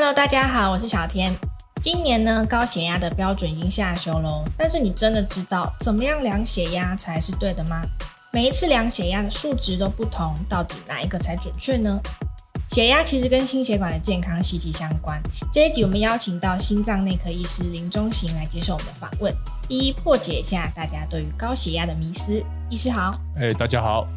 Hello，大家好，我是小天。今年呢，高血压的标准已经下修喽。但是你真的知道怎么样量血压才是对的吗？每一次量血压的数值都不同，到底哪一个才准确呢？血压其实跟心血管的健康息息相关。这一集我们邀请到心脏内科医师林中行来接受我们的访问，一一破解一下大家对于高血压的迷思。医师好，哎、大家好。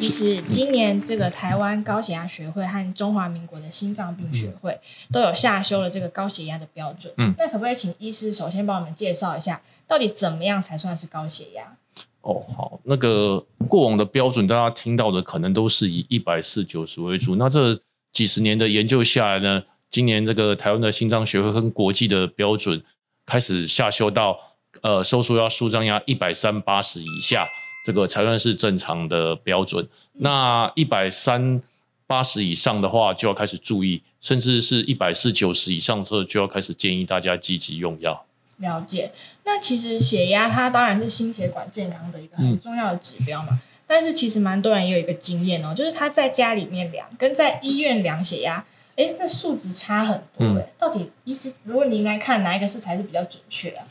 医师，今年这个台湾高血压学会和中华民国的心脏病学会都有下修了这个高血压的标准。嗯，那可不可以请医师首先帮我们介绍一下，到底怎么样才算是高血压？哦，好，那个过往的标准，大家听到的可能都是以一百四九十为主。那这几十年的研究下来呢，今年这个台湾的心脏学会跟国际的标准开始下修到，呃，收缩压、舒张压一百三八十以下，这个才算是正常的标准。那一百三八十以上的话，就要开始注意，甚至是一百四九十以上之后，就要开始建议大家积极用药。了解，那其实血压它当然是心血管健康的一个很重要的指标嘛。嗯、但是其实蛮多人也有一个经验哦，就是他在家里面量跟在医院量血压，哎，那数值差很多哎。嗯、到底医师，如果您来看哪一个是才是比较准确啊？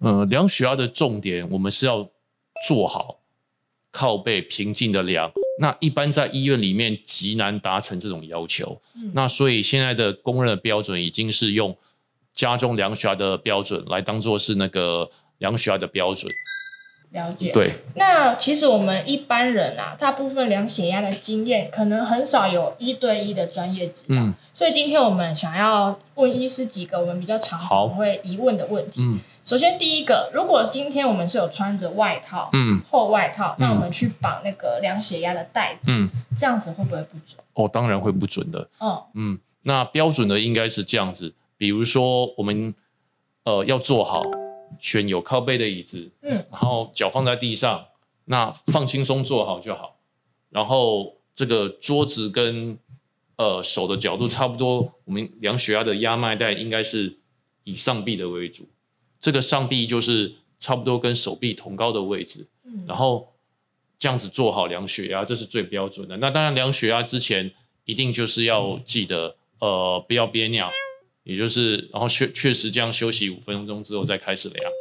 呃，量血压的重点，我们是要做好靠背平静的量。那一般在医院里面极难达成这种要求。嗯、那所以现在的公认的标准已经是用。家中量血压的标准来当做是那个量血压的标准，了解。对，那其实我们一般人啊，大部分量血压的经验可能很少有一对一的专业指导，嗯、所以今天我们想要问医师几个我们比较常会疑问的问题。嗯，首先第一个，如果今天我们是有穿着外套，嗯，厚外套，那我们去绑那个量血压的带子，嗯，这样子会不会不准？哦，当然会不准的。嗯嗯，那标准的应该是这样子。比如说，我们呃要坐好，选有靠背的椅子，嗯，然后脚放在地上，那放轻松坐好就好。然后这个桌子跟呃手的角度差不多，我们量血压的压脉带应该是以上臂的为主，这个上臂就是差不多跟手臂同高的位置，嗯，然后这样子做好量血压，这是最标准的。那当然量血压之前一定就是要记得，呃，不要憋尿。也就是，然后确确实这样休息五分钟之后再开始量。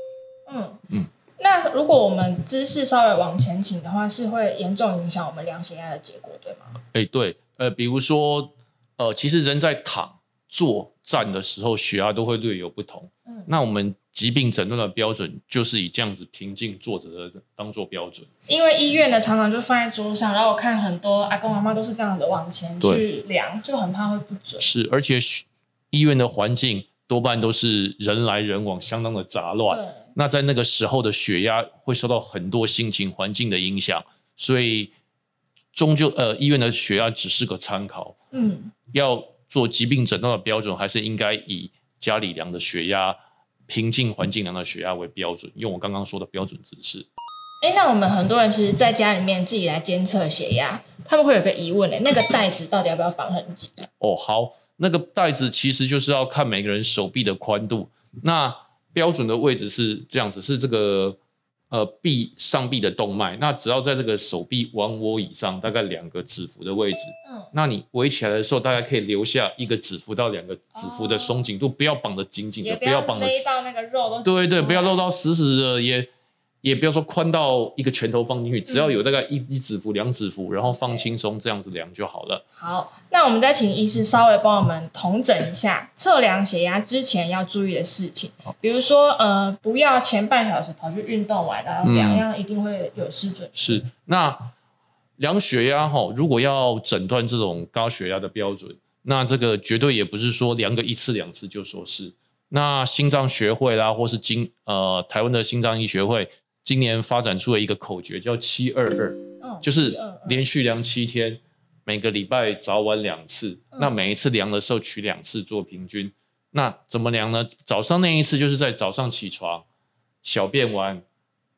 嗯嗯，嗯，那如果我们姿势稍微往前倾的话，是会严重影响我们量血压的结果，对吗？哎，对，呃，比如说，呃，其实人在躺、坐、站的时候，血压都会略有不同。嗯，那我们疾病诊断的标准就是以这样子平静坐着的当做标准。因为医院的常常就放在桌上，然后我看很多阿公阿妈都是这样子往前去量，就很怕会不准。是，而且医院的环境多半都是人来人往，相当的杂乱。那在那个时候的血压会受到很多心情环境的影响，所以终究呃，医院的血压只是个参考。嗯，要做疾病诊断的标准，还是应该以家里量的血压、平静环境量的血压为标准，用我刚刚说的标准姿势。哎，那我们很多人其实在家里面自己来监测血压，他们会有个疑问：哎，那个带子到底要不要绑很紧？哦，好。那个带子其实就是要看每个人手臂的宽度，那标准的位置是这样子，是这个呃臂上臂的动脉，那只要在这个手臂弯窝以上，大概两个指腹的位置，嗯，那你围起来的时候，大概可以留下一个指腹到两个指腹的松紧度，哦、不要绑得紧紧的，不要绑得勒到那个肉都，对对，不要露到死死的也。也不要说宽到一个拳头放进去，只要有大概一一指幅、两指幅，然后放轻松，这样子量就好了。好，那我们再请医师稍微帮我们统整一下测量血压之前要注意的事情。比如说，呃，不要前半小时跑去运动完，然后量样一定会有失准。是，那量血压哈，如果要诊断这种高血压的标准，那这个绝对也不是说量个一次两次就说是。那心脏学会啦，或是经呃台湾的心脏医学会。今年发展出了一个口诀，叫七二二，就是连续量七天，每个礼拜早晚两次。嗯、那每一次量的时候取两次做平均。那怎么量呢？早上那一次就是在早上起床，小便完，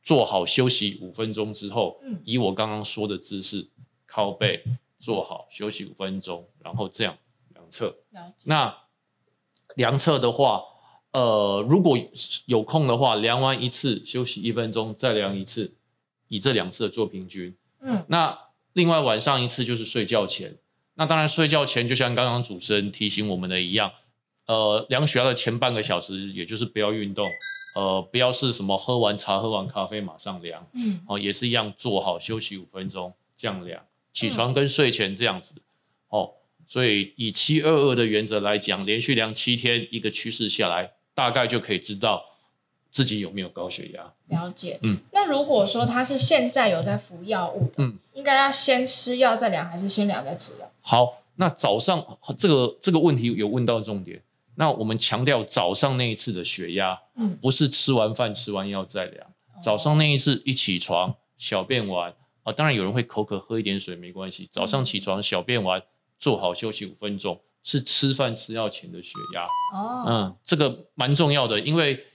坐好休息五分钟之后，嗯、以我刚刚说的姿势靠背坐好休息五分钟，然后这样量测。那量测的话。呃，如果有空的话，量完一次休息一分钟，再量一次，以这两次做平均。嗯，那另外晚上一次就是睡觉前。那当然睡觉前就像刚刚主持人提醒我们的一样，呃，量血压的前半个小时，也就是不要运动，呃，不要是什么喝完茶喝完咖啡马上量，嗯，哦，也是一样做好休息五分钟这样量，起床跟睡前这样子，哦。所以以七二二的原则来讲，连续量七天，一个趋势下来，大概就可以知道自己有没有高血压。了解。嗯。那如果说他是现在有在服药物的，嗯，应该要先吃药再量，还是先量再吃药？好，那早上这个这个问题有问到重点。那我们强调早上那一次的血压，嗯，不是吃完饭吃完药再量，嗯，早上那一次一起床小便完啊，当然有人会口渴喝一点水没关系，早上起床小便完。做好休息五分钟，是吃饭吃药前的血压。哦，嗯，这个蛮重要的，因为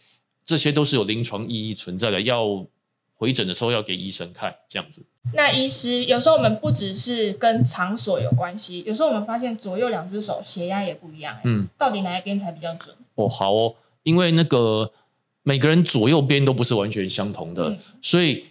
这些都是有临床意义存在的。要回诊的时候要给医生看，这样子。那医师有时候我们不只是跟场所有关系，有时候我们发现左右两只手血压也不一样。嗯，到底哪一边才比较准？哦，好哦，因为那个每个人左右边都不是完全相同的，嗯，所以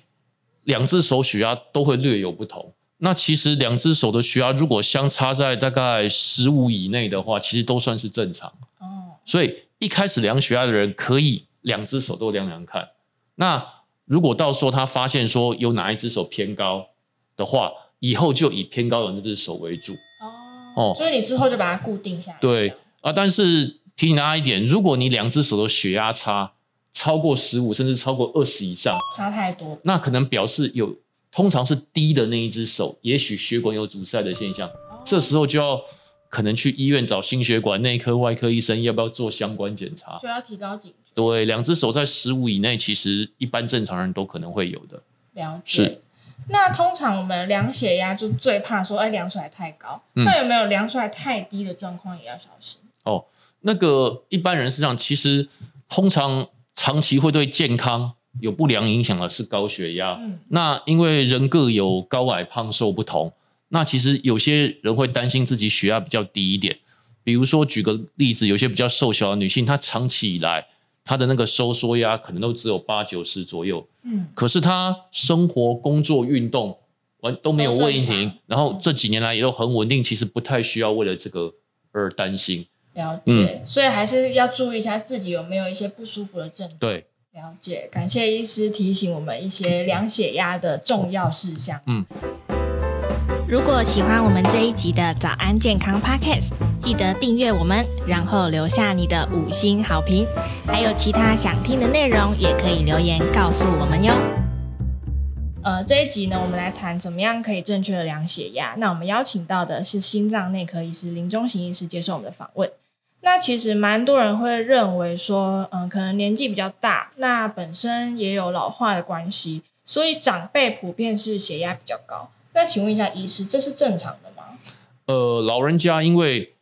两只手血压都会略有不同。那其实两只手的血压如果相差在大概十五以内的话，其实都算是正常。哦，所以一开始量血压的人可以两只手都量量看。那如果到时候他发现说有哪一只手偏高的话，以后就以偏高的那只手为主。哦，所以你之后就把它固定下来。对啊，但是提醒大家一点，如果你两只手的血压差超过十五，甚至超过二十以上，差太多，那可能表示有。通常是低的那一只手，也许血管有阻塞的现象，哦，这时候就要可能去医院找心血管内科、外科医生，要不要做相关检查？就要提高警觉。对，两只手在十五以内，其实一般正常人都可能会有的。了解。是。那通常我们量血压就最怕说，哎，量出来太高。嗯。那有没有量出来太低的状况也要小心？哦，那个一般人是这样，其实通常长期会对健康。有不良影响的是高血压，嗯，那因为人各有高矮胖瘦不同，那其实有些人会担心自己血压比较低一点，比如说举个例子，有些比较瘦小的女性，她长期以来她的那个收缩压可能都只有八九十左右，嗯，可是她生活、工作、运动完都没有问题，然后这几年来也都很稳定，其实不太需要为了这个而担心。了解，嗯，所以还是要注意一下自己有没有一些不舒服的症状。对。了解，感谢医师提醒我们一些量血压的重要事项。嗯，如果喜欢我们这一集的早安健康 Podcast，记得订阅我们，然后留下你的五星好评。还有其他想听的内容，也可以留言告诉我们哟。呃，这一集呢，我们来谈怎么样可以正确的量血压。那我们邀请到的是心脏内科医师林中行医师接受我们的访问。那其实蛮多人会认为说，嗯，可能年纪比较大，那本身也有老化的关系，所以长辈普遍是血压比较高。那请问一下医师，这是正常的吗？呃，老人家因为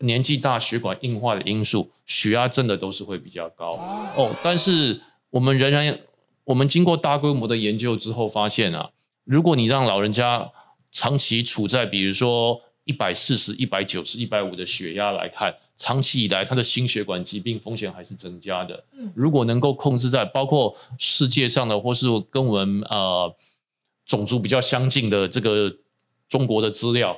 年纪大，血管硬化的因素，血压真的都是会比较高哦，哦。但是我们仍然，我们经过大规模的研究之后发现啊，如果你让老人家长期处在比如说一百四十、一百九十、一百五的血压来看。长期以来，他的心血管疾病风险还是增加的。如果能够控制在包括世界上的，或是跟我们呃种族比较相近的这个中国的资料，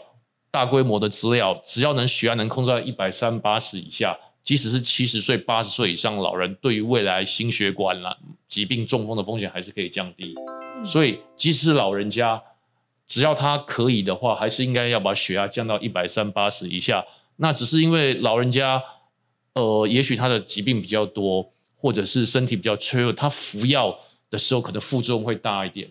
大规模的资料，只要能血压能控制在一百三八十以下，即使是七十岁、八十岁以上老人，对于未来心血管啦疾病、中风的风险还是可以降低。所以，即使老人家，只要他可以的话，还是应该要把血压降到一百三八十以下。那只是因为老人家，呃，也许他的疾病比较多，或者是身体比较脆弱，他服药的时候可能副作用会大一点。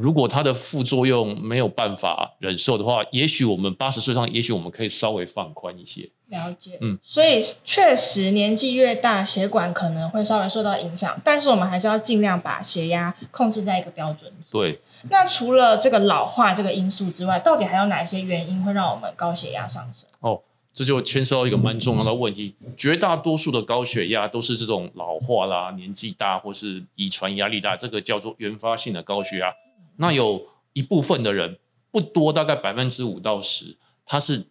如果它的副作用没有办法忍受的话，也许我们八十岁上，也许我们可以稍微放宽一些。了解，嗯，所以确实年纪越大，血管可能会稍微受到影响，但是我们还是要尽量把血压控制在一个标准。对。那除了这个老化这个因素之外，到底还有哪些原因会让我们高血压上升？哦。这就牵涉到一个蛮重要的问题，绝大多数的高血压都是这种老化啦、年纪大或是遗传压力大，这个叫做原发性的高血压。那有一部分的人不多，大概百分之五到十，他是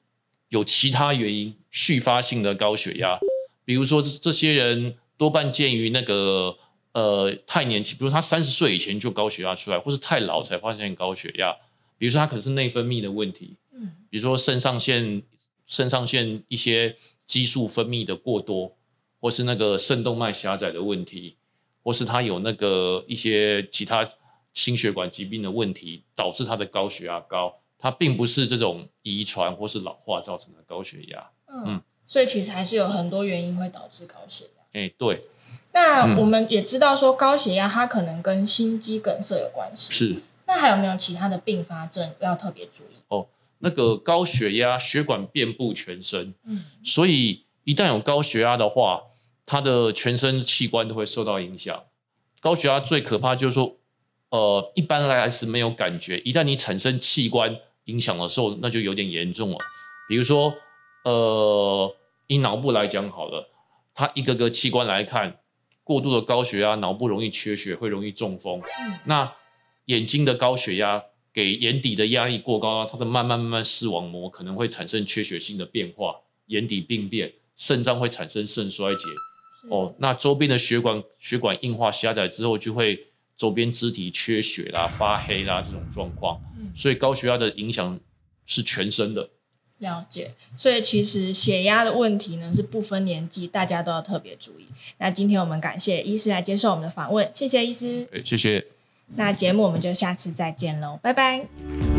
有其他原因续发性的高血压，比如说这些人多半见于那个呃太年轻，比如他三十岁以前就高血压出来，或是太老才发现高血压。比如说他可能是内分泌的问题，嗯，比如说肾上腺肾上腺一些激素分泌的过多，或是那个肾动脉狭窄的问题，或是他有那个一些其他心血管疾病的问题，导致他的高血压高。它并不是这种遗传或是老化造成的高血压。嗯，嗯，所以其实还是有很多原因会导致高血压。哎、欸，对。那我们也知道说高血压它可能跟心肌梗塞有关系。是。那还有没有其他的并发症要特别注意？哦，那个高血压血管遍布全身，嗯，所以一旦有高血压的话，它的全身器官都会受到影响。高血压最可怕就是说，呃，一般来是没有感觉，一旦你产生器官影响的时候，那就有点严重了。比如说，呃，以脑部来讲好了，它一个个器官来看，过度的高血压，脑部容易缺血，会容易中风。嗯，那眼睛的高血压给眼底的压力过高，它的慢慢慢慢视网膜可能会产生缺血性的变化，眼底病变，肾脏会产生肾衰竭。哦，那周边的血管血管硬化狭窄之后，就会周边肢体缺血啦、发黑啦这种状况。嗯，所以高血压的影响是全身的。了解，所以其实血压的问题呢是不分年纪，大家都要特别注意。那今天我们感谢医师来接受我们的访问，谢谢医师。谢谢。那节目我们就下次再见喽，拜拜。